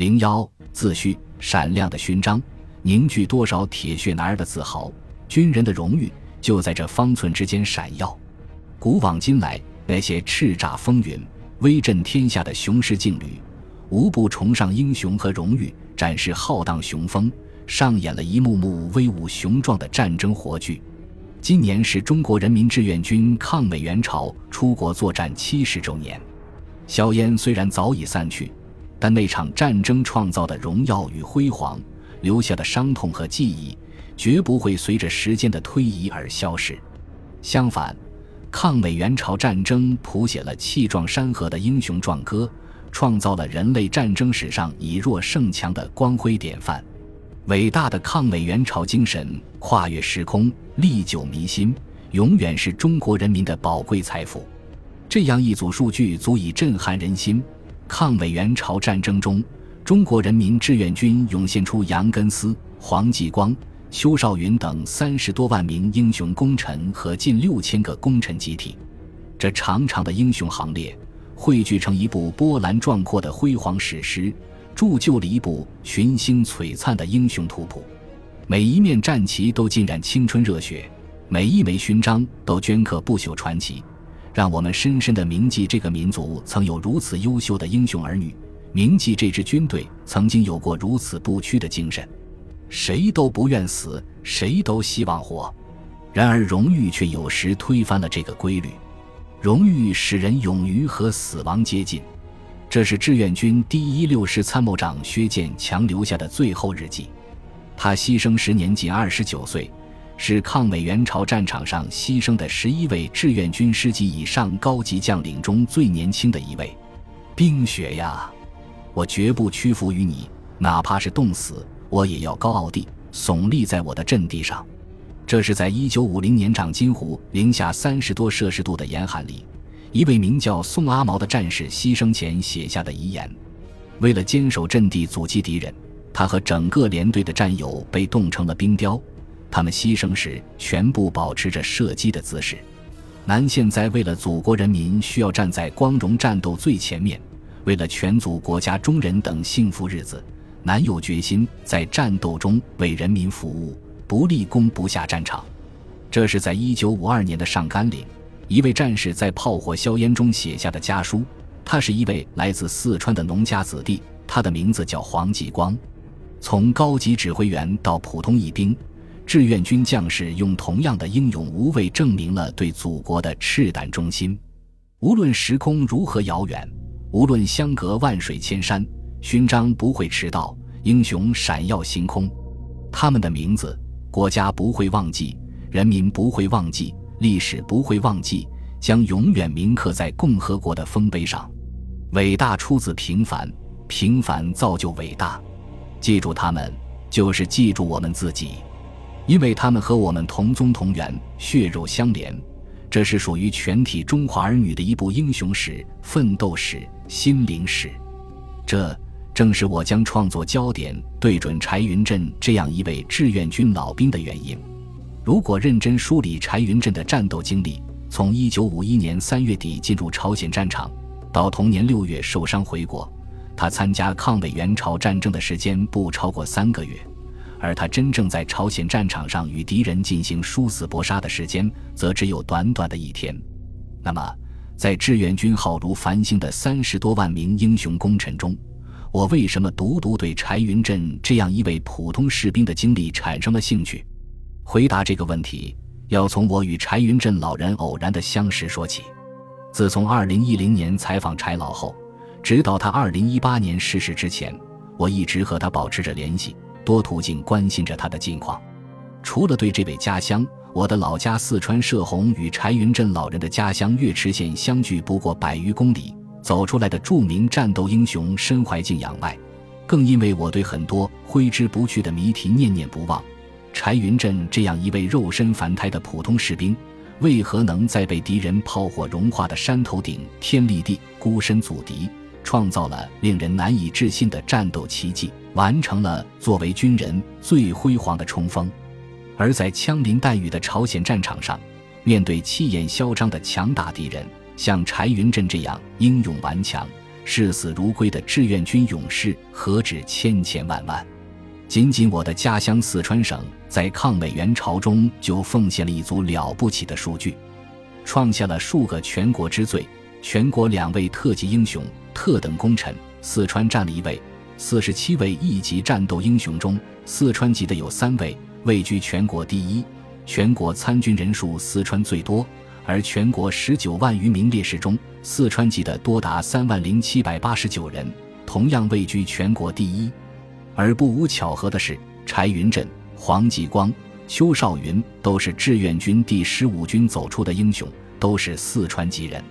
零幺，自序：闪亮的勋章，凝聚多少铁血男儿的自豪。军人的荣誉就在这方寸之间闪耀。古往今来，那些叱咤风云、威震天下的雄狮劲旅，无不崇尚英雄和荣誉，展示浩荡雄风，上演了一幕幕威武雄壮的战争活剧。今年是中国人民志愿军抗美援朝出国作战七十周年。硝烟虽然早已散去，但那场战争创造的荣耀与辉煌，留下的伤痛和记忆。绝不会随着时间的推移而消失。相反，抗美援朝战争谱写了气壮山河的英雄壮歌，创造了人类战争史上以弱胜强的光辉典范。伟大的抗美援朝精神跨越时空，历久弥新，永远是中国人民的宝贵财富。这样一组数据足以震撼人心。抗美援朝战争中，中国人民志愿军涌现出杨根思、黄继光。邱少云等三十多万名英雄功臣和近六千个功臣集体，这长长的英雄行列汇聚成一部波澜壮阔的辉煌史诗，铸就了一部群星璀璨的英雄图谱。每一面战旗都浸染青春热血，每一枚勋章都镌刻不朽传奇，让我们深深地铭记这个民族曾有如此优秀的英雄儿女，铭记这支军队曾经有过如此不屈的精神。谁都不愿死，谁都希望活。然而，荣誉却有时推翻了这个规律。荣誉使人勇于和死亡接近。这是志愿军第一六师参谋长薛建强留下的最后日记。他牺牲时年仅二十九岁，是抗美援朝战场上牺牲的十一位志愿军师级以上高级将领中最年轻的一位。冰雪呀，我绝不屈服于你，哪怕是冻死。我也要高傲地耸立在我的阵地上，这是在一九五零年长津湖零下三十多摄氏度的严寒里，一位名叫宋阿毛的战士牺牲前写下的遗言。为了坚守阵地阻击敌人，他和整个连队的战友被冻成了冰雕。他们牺牲时全部保持着射击的姿势。南现在为了祖国人民需要站在光荣战斗最前面，为了全族国家中人等幸福日子。南有决心在战斗中为人民服务，不立功不下战场。这是在一九五二年的上甘岭，一位战士在炮火硝烟中写下的家书。他是一位来自四川的农家子弟，他的名字叫黄继光。从高级指挥员到普通一兵，志愿军将士用同样的英勇无畏证明了对祖国的赤胆忠心。无论时空如何遥远，无论相隔万水千山。勋章不会迟到，英雄闪耀星空，他们的名字，国家不会忘记，人民不会忘记，历史不会忘记，将永远铭刻在共和国的丰碑上。伟大出自平凡，平凡造就伟大。记住他们，就是记住我们自己，因为他们和我们同宗同源，血肉相连。这是属于全体中华儿女的一部英雄史、奋斗史、心灵史。这。正是我将创作焦点对准柴云振这样一位志愿军老兵的原因。如果认真梳理柴云振的战斗经历，从1951年3月底进入朝鲜战场，到同年6月受伤回国，他参加抗美援朝战争的时间不超过三个月，而他真正在朝鲜战场上与敌人进行殊死搏杀的时间，则只有短短的一天。那么，在志愿军浩如繁星的三十多万名英雄功臣中，我为什么独独对柴云振这样一位普通士兵的经历产生了兴趣？回答这个问题，要从我与柴云振老人偶然的相识说起。自从2010年采访柴老后，直到他2018年逝世之前，我一直和他保持着联系，多途径关心着他的近况。除了对这位家乡，我的老家四川射洪与柴云振老人的家乡岳池县相距不过百余公里。走出来的著名战斗英雄身怀敬仰外，更因为我对很多挥之不去的谜题念念不忘。柴云振这样一位肉身凡胎的普通士兵，为何能在被敌人炮火融化的山头顶天立地孤身阻敌，创造了令人难以置信的战斗奇迹，完成了作为军人最辉煌的冲锋？而在枪林弹雨的朝鲜战场上，面对气焰嚣张的强大敌人。像柴云振这样英勇顽强、视死如归的志愿军勇士何止千千万万。仅仅我的家乡四川省，在抗美援朝中就奉献了一组了不起的数据，创下了数个全国之最。全国两位特级英雄、特等功臣，四川占了一位。四十七位一级战斗英雄中，四川籍的有三位，位居全国第一。全国参军人数，四川最多，而全国十九万余名烈士中，四川籍的多达三万零七百八十九人，同样位居全国第一。而不无巧合的是，柴云振、黄继光、邱少云都是志愿军第十五军走出的英雄，都是四川籍人。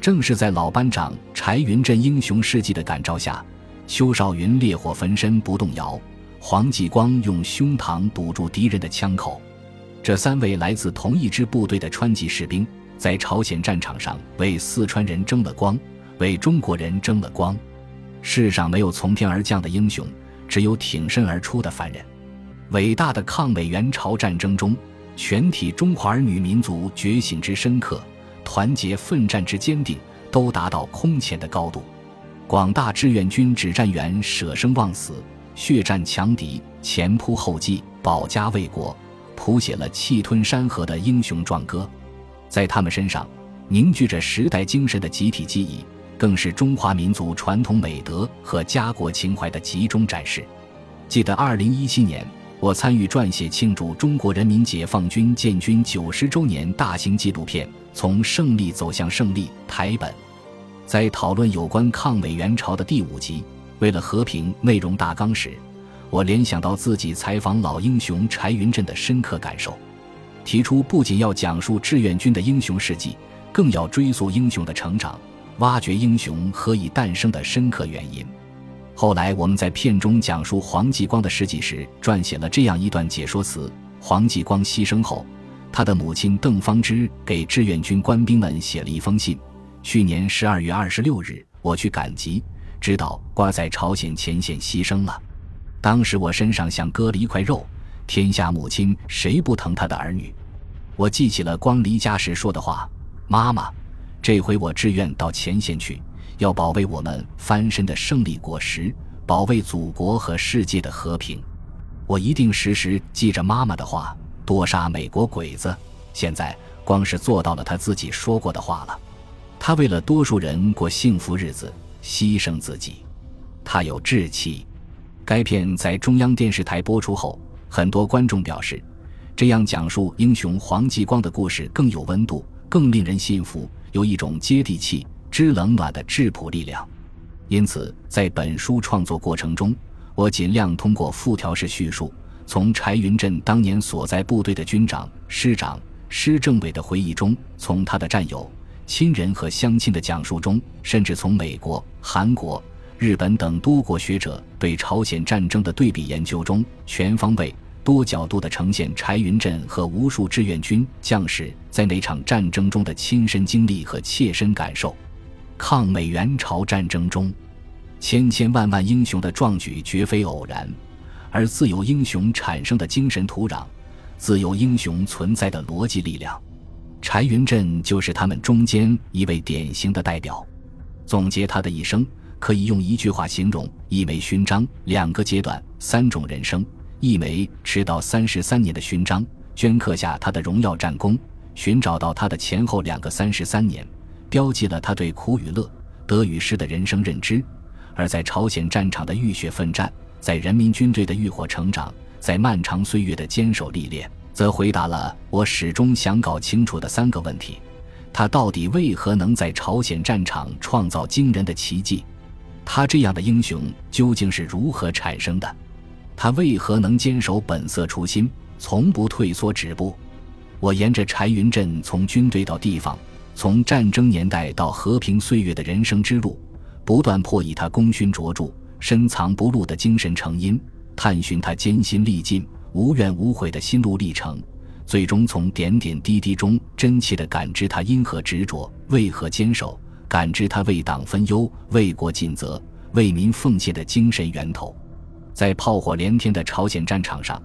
正是在老班长柴云振英雄事迹的感召下，邱少云烈火焚身不动摇，黄继光用胸膛堵住敌人的枪口。这三位来自同一支部队的川籍士兵，在朝鲜战场上为四川人争了光，为中国人争了光。世上没有从天而降的英雄。只有挺身而出的凡人。伟大的抗美援朝战争中，全体中华儿女民族觉醒之深刻，团结奋战之坚定，都达到空前的高度。广大志愿军指战员舍生忘死，血战强敌，前仆后继，保家卫国，谱写了气吞山河的英雄壮歌。在他们身上，凝聚着时代精神的集体记忆。更是中华民族传统美德和家国情怀的集中展示。记得二零一七年，我参与撰写庆祝中国人民解放军建军九十周年大型纪录片《从胜利走向胜利》台本，在讨论有关抗美援朝的第五集《为了和平》内容大纲时，我联想到自己采访老英雄柴云振的深刻感受，提出不仅要讲述志愿军的英雄事迹，更要追溯英雄的成长。挖掘英雄何以诞生的深刻原因。后来我们在片中讲述黄继光的事迹时，撰写了这样一段解说词：黄继光牺牲后，他的母亲邓芳芝给志愿军官兵们写了一封信。去年十二月二十六日，我去赶集，知道瓜在朝鲜前线牺牲了。当时我身上像割了一块肉，天下母亲谁不疼他的儿女？我记起了光离家时说的话：“妈妈。”这回我志愿到前线去，要保卫我们翻身的胜利果实，保卫祖国和世界的和平。我一定时时记着妈妈的话，多杀美国鬼子。现在光是做到了他自己说过的话了。他为了多数人过幸福日子，牺牲自己。他有志气。该片在中央电视台播出后，很多观众表示，这样讲述英雄黄继光的故事更有温度，更令人信服。有一种接地气、知冷暖的质朴力量，因此在本书创作过程中，我尽量通过复条式叙述，从柴云振当年所在部队的军长、师长、师政委的回忆中，从他的战友、亲人和乡亲的讲述中，甚至从美国、韩国、日本等多国学者对朝鲜战争的对比研究中，全方位。多角度地呈现柴云振和无数志愿军将士在那场战争中的亲身经历和切身感受。抗美援朝战争中，千千万万英雄的壮举绝非偶然，而自由英雄产生的精神土壤，自由英雄存在的逻辑力量。柴云振就是他们中间一位典型的代表。总结他的一生，可以用一句话形容：一枚勋章，两个阶段，三种人生。一枚迟到三十三年的勋章，镌刻下他的荣耀战功；寻找到他的前后两个三十三年，标记了他对苦与乐、得与失的人生认知。而在朝鲜战场的浴血奋战，在人民军队的浴火成长，在漫长岁月的坚守历练，则回答了我始终想搞清楚的三个问题：他到底为何能在朝鲜战场创造惊人的奇迹？他这样的英雄究竟是如何产生的？他为何能坚守本色初心，从不退缩止步？我沿着柴云振从军队到地方，从战争年代到和平岁月的人生之路，不断破译他功勋卓著、深藏不露的精神成因，探寻他艰辛历尽、无怨无悔的心路历程，最终从点点滴滴中真切地感知他因何执着、为何坚守，感知他为党分忧、为国尽责、为民奉献的精神源头。在炮火连天的朝鲜战场上，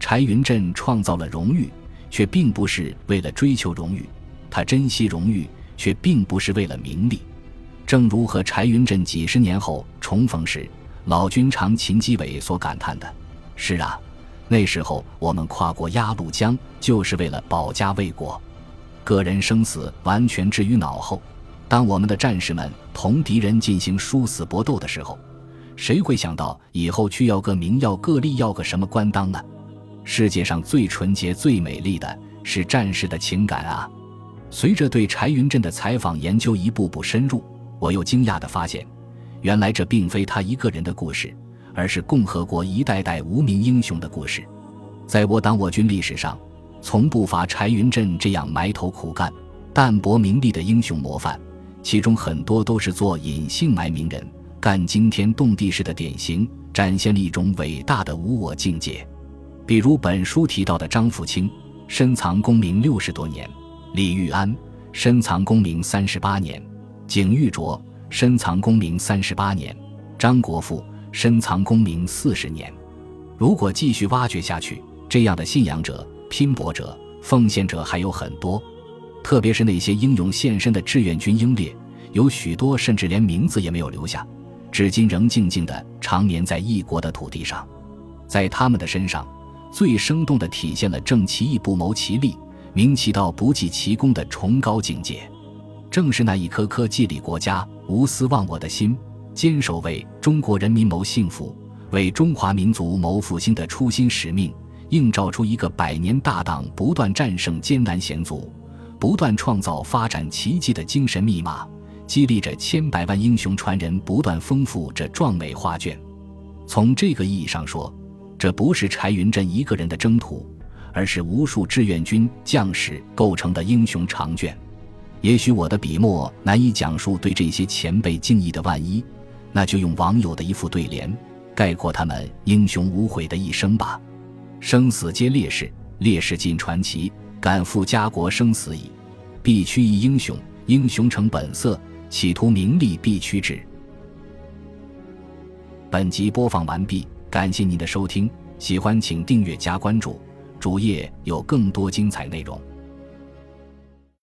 柴云振创造了荣誉，却并不是为了追求荣誉；他珍惜荣誉，却并不是为了名利。正如和柴云振几十年后重逢时，老军长秦基伟所感叹的：“是啊，那时候我们跨过鸭绿江，就是为了保家卫国，个人生死完全置于脑后。当我们的战士们同敌人进行殊死搏斗的时候，谁会想到以后去要个名，要个利，要个什么官当呢？世界上最纯洁、最美丽的是战士的情感啊！”随着对柴云振的采访研究一步步深入，我又惊讶地发现，原来这并非他一个人的故事，而是共和国一代代无名英雄的故事。在我党我军历史上，从不乏柴云振这样埋头苦干、淡泊名利的英雄模范，其中很多都是做隐姓埋名人、干惊天动地事的典型，展现了一种伟大的无我境界。比如本书提到的张富清，深藏功名六十多年。李玉安深藏功名三十八年，景玉卓深藏功名三十八年，张国富深藏功名四十年。如果继续挖掘下去，这样的信仰者、拼搏者、奉献者还有很多。特别是那些英勇献身的志愿军英烈，有许多甚至连名字也没有留下，至今仍静静地长眠在异国的土地上。在他们的身上，最生动地体现了正其义不谋其利。明其道不计其功的崇高境界，正是那一颗颗既立国家、无私忘我的心，坚守为中国人民谋幸福、为中华民族谋复兴的初心使命，映照出一个百年大党不断战胜艰难险阻、不断创造发展奇迹的精神密码，激励着千百万英雄传人不断丰富这壮美画卷。从这个意义上说，这不是柴云振一个人的征途。而是无数志愿军将士构成的英雄长卷。也许我的笔墨难以讲述对这些前辈敬意的万一，那就用网友的一副对联概括他们英雄无悔的一生吧：生死皆烈士，烈士尽传奇。敢负家国生死以，必屈一英雄。英雄成本色，企图名利必屈之。本集播放完毕，感谢您的收听，喜欢请订阅加关注。主页有更多精彩内容。